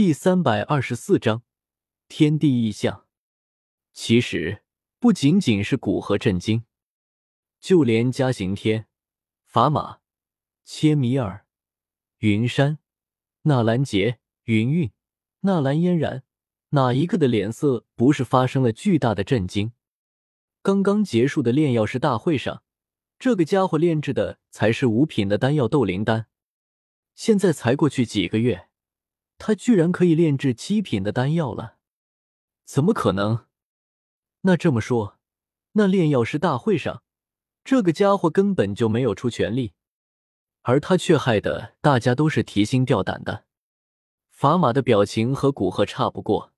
第三百二十四章天地异象。其实不仅仅是古河震惊，就连嘉刑天、法玛、切米尔、云山、纳兰杰、云韵、纳兰嫣然，哪一个的脸色不是发生了巨大的震惊？刚刚结束的炼药师大会上，这个家伙炼制的才是五品的丹药斗灵丹，现在才过去几个月。他居然可以炼制七品的丹药了，怎么可能？那这么说，那炼药师大会上，这个家伙根本就没有出全力，而他却害得大家都是提心吊胆的。法玛的表情和古河差不过，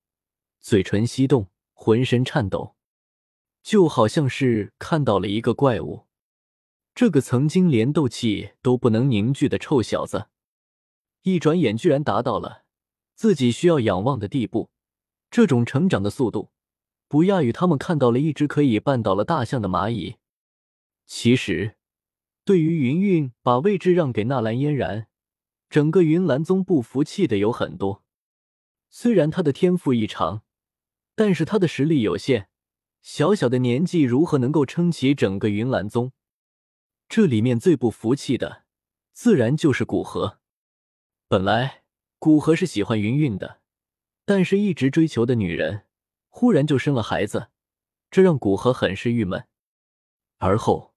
嘴唇翕动，浑身颤抖，就好像是看到了一个怪物。这个曾经连斗气都不能凝聚的臭小子，一转眼居然达到了。自己需要仰望的地步，这种成长的速度，不亚于他们看到了一只可以绊倒了大象的蚂蚁。其实，对于云韵把位置让给纳兰嫣然，整个云岚宗不服气的有很多。虽然他的天赋异常，但是他的实力有限，小小的年纪如何能够撑起整个云岚宗？这里面最不服气的，自然就是古河。本来。古河是喜欢云韵的，但是一直追求的女人忽然就生了孩子，这让古河很是郁闷。而后，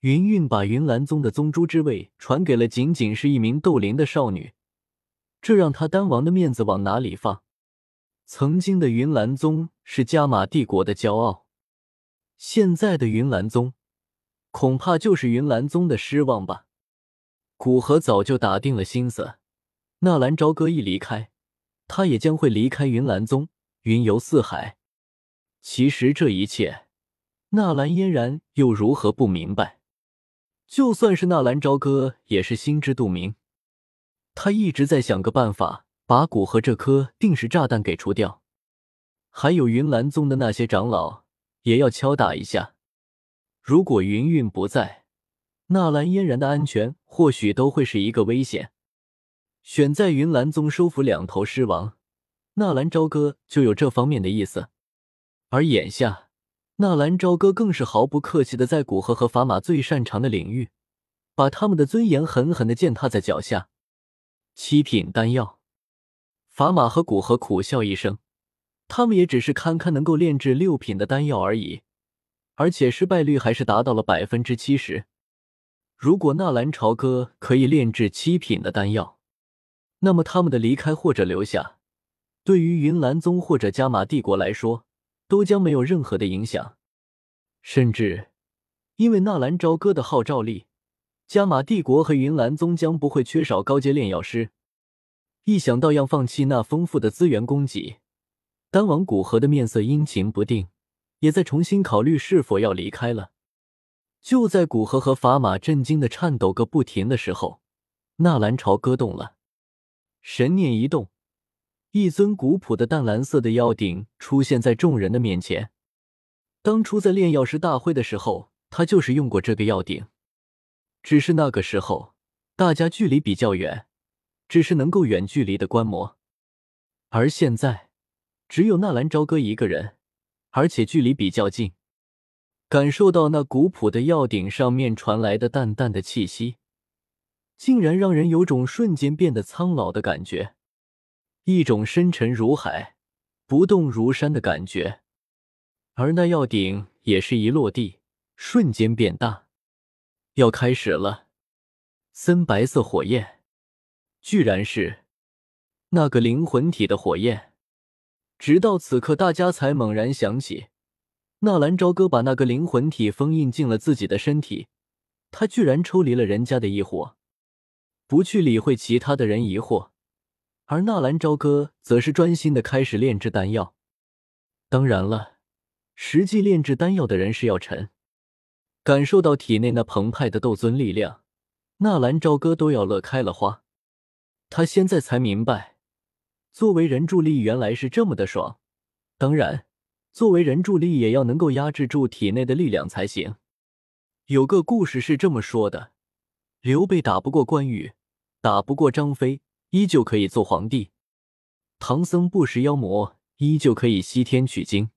云韵把云岚宗的宗主之位传给了仅仅是一名斗灵的少女，这让他丹王的面子往哪里放？曾经的云岚宗是加玛帝国的骄傲，现在的云岚宗恐怕就是云岚宗的失望吧。古河早就打定了心思。纳兰朝歌一离开，他也将会离开云岚宗，云游四海。其实这一切，纳兰嫣然又如何不明白？就算是纳兰朝歌，也是心知肚明。他一直在想个办法，把古河这颗定时炸弹给除掉。还有云岚宗的那些长老，也要敲打一下。如果云韵不在，纳兰嫣然的安全或许都会是一个危险。选在云岚宗收服两头狮王，纳兰朝歌就有这方面的意思。而眼下，纳兰朝歌更是毫不客气的在古河和法玛最擅长的领域，把他们的尊严狠狠的践踏在脚下。七品丹药，法玛和古河苦笑一声，他们也只是堪堪能够炼制六品的丹药而已，而且失败率还是达到了百分之七十。如果纳兰朝歌可以炼制七品的丹药，那么他们的离开或者留下，对于云岚宗或者加玛帝国来说，都将没有任何的影响。甚至，因为纳兰朝歌的号召力，加玛帝国和云岚宗将不会缺少高阶炼药师。一想到要放弃那丰富的资源供给，丹王古河的面色阴晴不定，也在重新考虑是否要离开了。就在古河和法玛震惊的颤抖个不停的时候，纳兰朝歌动了。神念一动，一尊古朴的淡蓝色的药鼎出现在众人的面前。当初在炼药师大会的时候，他就是用过这个药鼎，只是那个时候大家距离比较远，只是能够远距离的观摩。而现在，只有纳兰朝歌一个人，而且距离比较近，感受到那古朴的药鼎上面传来的淡淡的气息。竟然让人有种瞬间变得苍老的感觉，一种深沉如海、不动如山的感觉。而那药鼎也是一落地，瞬间变大。要开始了，森白色火焰，居然是那个灵魂体的火焰。直到此刻，大家才猛然想起，纳兰朝歌把那个灵魂体封印进了自己的身体，他居然抽离了人家的异火。不去理会其他的人疑惑，而纳兰朝歌则是专心的开始炼制丹药。当然了，实际炼制丹药的人是药尘。感受到体内那澎湃的斗尊力量，纳兰朝歌都要乐开了花。他现在才明白，作为人助力原来是这么的爽。当然，作为人助力也要能够压制住体内的力量才行。有个故事是这么说的：刘备打不过关羽。打不过张飞，依旧可以做皇帝。唐僧不食妖魔，依旧可以西天取经。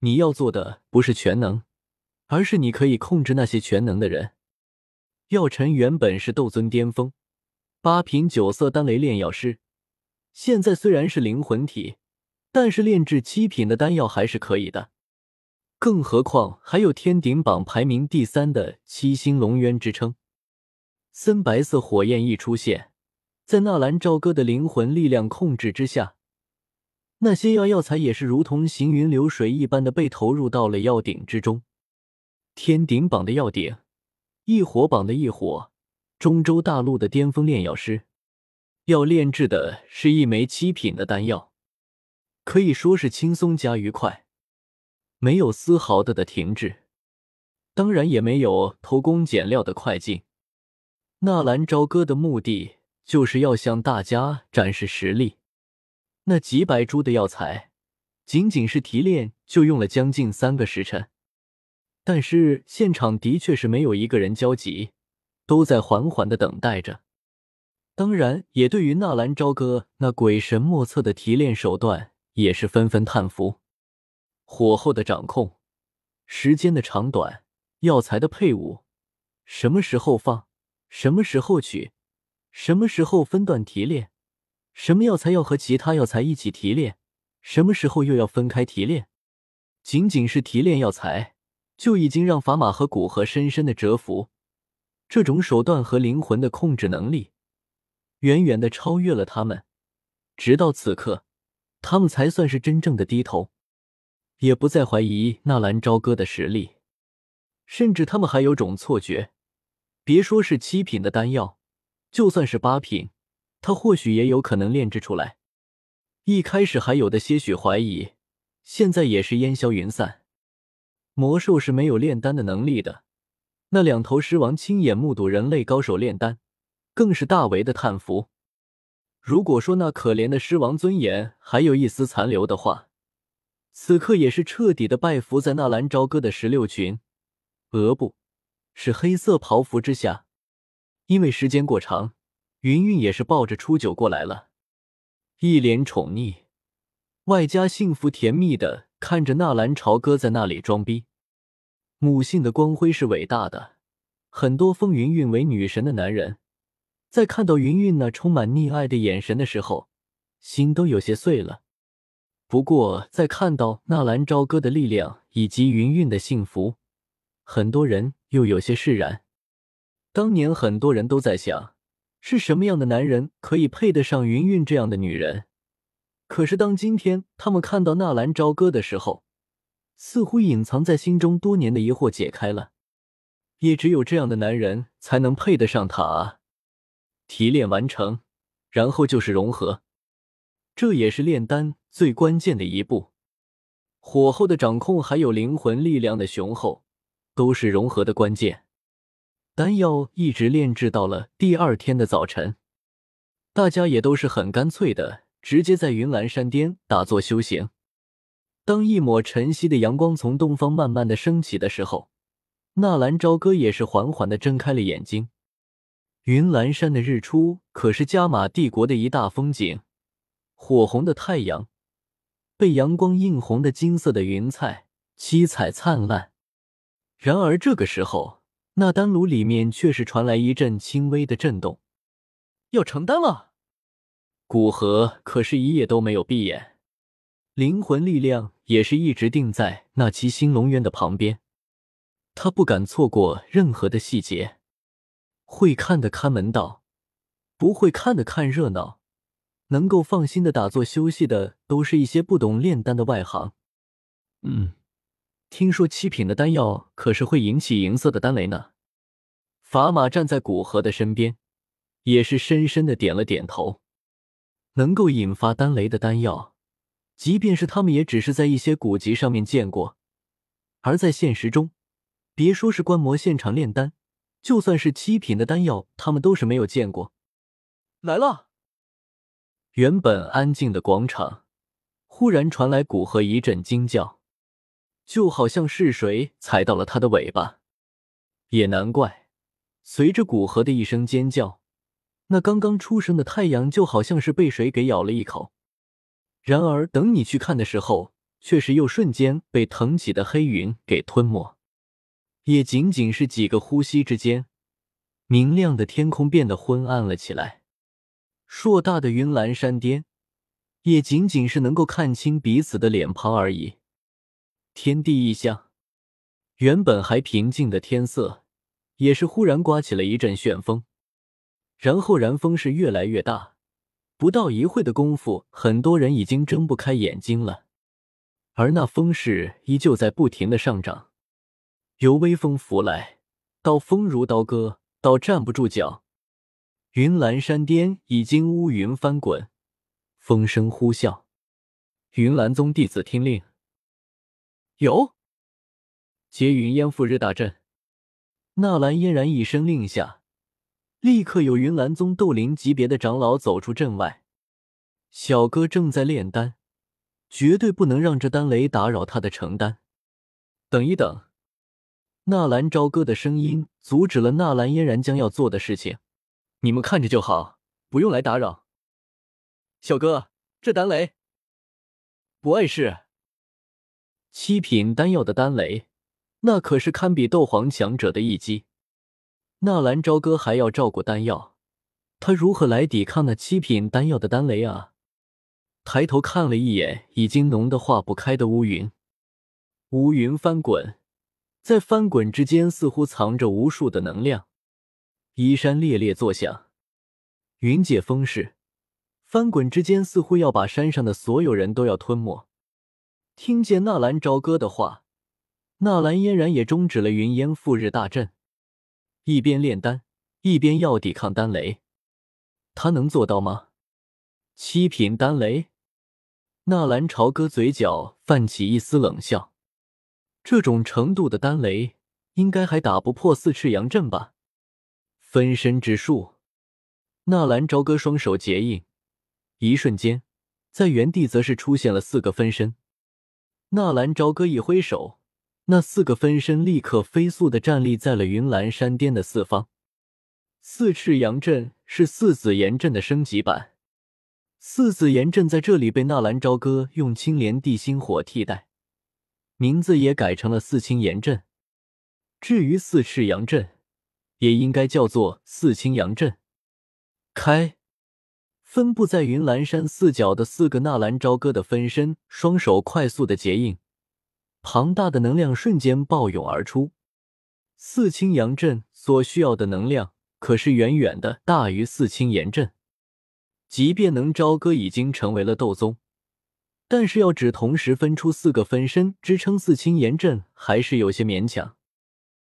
你要做的不是全能，而是你可以控制那些全能的人。药尘原本是斗尊巅峰，八品九色丹雷炼药师，现在虽然是灵魂体，但是炼制七品的丹药还是可以的。更何况还有天顶榜排名第三的七星龙渊之称。森白色火焰一出现，在纳兰朝歌的灵魂力量控制之下。那些药药材也是如同行云流水一般的被投入到了药鼎之中。天鼎榜的药鼎，异火榜的异火，中州大陆的巅峰炼药师，要炼制的是一枚七品的丹药，可以说是轻松加愉快，没有丝毫的的停滞，当然也没有偷工减料的快进。纳兰朝歌的目的就是要向大家展示实力。那几百株的药材，仅仅是提炼就用了将近三个时辰。但是现场的确是没有一个人焦急，都在缓缓的等待着。当然，也对于纳兰朝歌那鬼神莫测的提炼手段，也是纷纷叹服。火候的掌控，时间的长短，药材的配伍，什么时候放，什么时候取，什么时候分段提炼。什么药材要和其他药材一起提炼？什么时候又要分开提炼？仅仅是提炼药材，就已经让法马和古河深深的折服。这种手段和灵魂的控制能力，远远的超越了他们。直到此刻，他们才算是真正的低头，也不再怀疑纳兰朝歌的实力。甚至他们还有种错觉，别说是七品的丹药，就算是八品。他或许也有可能炼制出来。一开始还有的些许怀疑，现在也是烟消云散。魔兽是没有炼丹的能力的。那两头狮王亲眼目睹人类高手炼丹，更是大为的叹服。如果说那可怜的狮王尊严还有一丝残留的话，此刻也是彻底的拜服在纳兰朝歌的石榴裙，额部是黑色袍服之下，因为时间过长。云云也是抱着初九过来了，一脸宠溺，外加幸福甜蜜的看着纳兰朝歌在那里装逼。母性的光辉是伟大的，很多封云云为女神的男人，在看到云云那充满溺爱的眼神的时候，心都有些碎了。不过，在看到纳兰朝歌的力量以及云云的幸福，很多人又有些释然。当年很多人都在想。是什么样的男人可以配得上云云这样的女人？可是当今天他们看到纳兰朝歌的时候，似乎隐藏在心中多年的疑惑解开了。也只有这样的男人才能配得上她啊！提炼完成，然后就是融合，这也是炼丹最关键的一步。火候的掌控，还有灵魂力量的雄厚，都是融合的关键。丹药一直炼制到了第二天的早晨，大家也都是很干脆的，直接在云岚山巅打坐修行。当一抹晨曦的阳光从东方慢慢的升起的时候，纳兰朝歌也是缓缓的睁开了眼睛。云岚山的日出可是加玛帝国的一大风景，火红的太阳，被阳光映红的金色的云彩，七彩灿烂。然而这个时候。那丹炉里面却是传来一阵轻微的震动，要成丹了。古河可是一夜都没有闭眼，灵魂力量也是一直定在那七星龙渊的旁边，他不敢错过任何的细节。会看的看门道，不会看的看热闹，能够放心的打坐休息的，都是一些不懂炼丹的外行。嗯。听说七品的丹药可是会引起银色的丹雷呢。法马站在古河的身边，也是深深的点了点头。能够引发丹雷的丹药，即便是他们也只是在一些古籍上面见过，而在现实中，别说是观摩现场炼丹，就算是七品的丹药，他们都是没有见过。来了。原本安静的广场，忽然传来古河一阵惊叫。就好像是谁踩到了他的尾巴，也难怪。随着古河的一声尖叫，那刚刚出生的太阳就好像是被谁给咬了一口，然而等你去看的时候，却是又瞬间被腾起的黑云给吞没。也仅仅是几个呼吸之间，明亮的天空变得昏暗了起来。硕大的云岚山巅，也仅仅是能够看清彼此的脸庞而已。天地异象，原本还平静的天色，也是忽然刮起了一阵旋风，然后然风势越来越大。不到一会的功夫，很多人已经睁不开眼睛了，而那风势依旧在不停的上涨。由微风拂来，到风如刀割，到站不住脚。云岚山巅已经乌云翻滚，风声呼啸。云岚宗弟子听令，有结云烟赴日大阵。纳兰嫣然一声令下，立刻有云岚宗斗灵级别的长老走出阵外。小哥正在炼丹，绝对不能让这丹雷打扰他的成丹。等一等，纳兰朝歌的声音阻止了纳兰嫣然将要做的事情。你们看着就好，不用来打扰。小哥，这丹雷不碍事。七品丹药的丹雷，那可是堪比斗皇强者的一击。纳兰朝歌还要照顾丹药，他如何来抵抗那七品丹药的丹雷啊？抬头看了一眼已经浓得化不开的乌云，乌云翻滚，在翻滚之间似乎藏着无数的能量。衣山猎猎作响，云解风势翻滚之间，似乎要把山上的所有人都要吞没。听见纳兰朝歌的话，纳兰嫣然也终止了云烟赴日大阵，一边炼丹，一边要抵抗丹雷。他能做到吗？七品丹雷？纳兰朝歌嘴角泛起一丝冷笑，这种程度的丹雷，应该还打不破四赤阳阵吧？分身之术，纳兰朝歌双手结印，一瞬间，在原地则是出现了四个分身。纳兰朝歌一挥手，那四个分身立刻飞速的站立在了云岚山巅的四方。四赤阳阵是四紫炎阵的升级版，四紫炎阵在这里被纳兰朝歌用青莲地心火替代，名字也改成了四青炎阵。至于四赤阳阵。也应该叫做四青阳阵。开，分布在云岚山四角的四个纳兰朝歌的分身，双手快速的结印，庞大的能量瞬间暴涌而出。四清阳阵所需要的能量可是远远的大于四清炎阵。即便能朝歌已经成为了斗宗，但是要只同时分出四个分身支撑四清炎阵，还是有些勉强。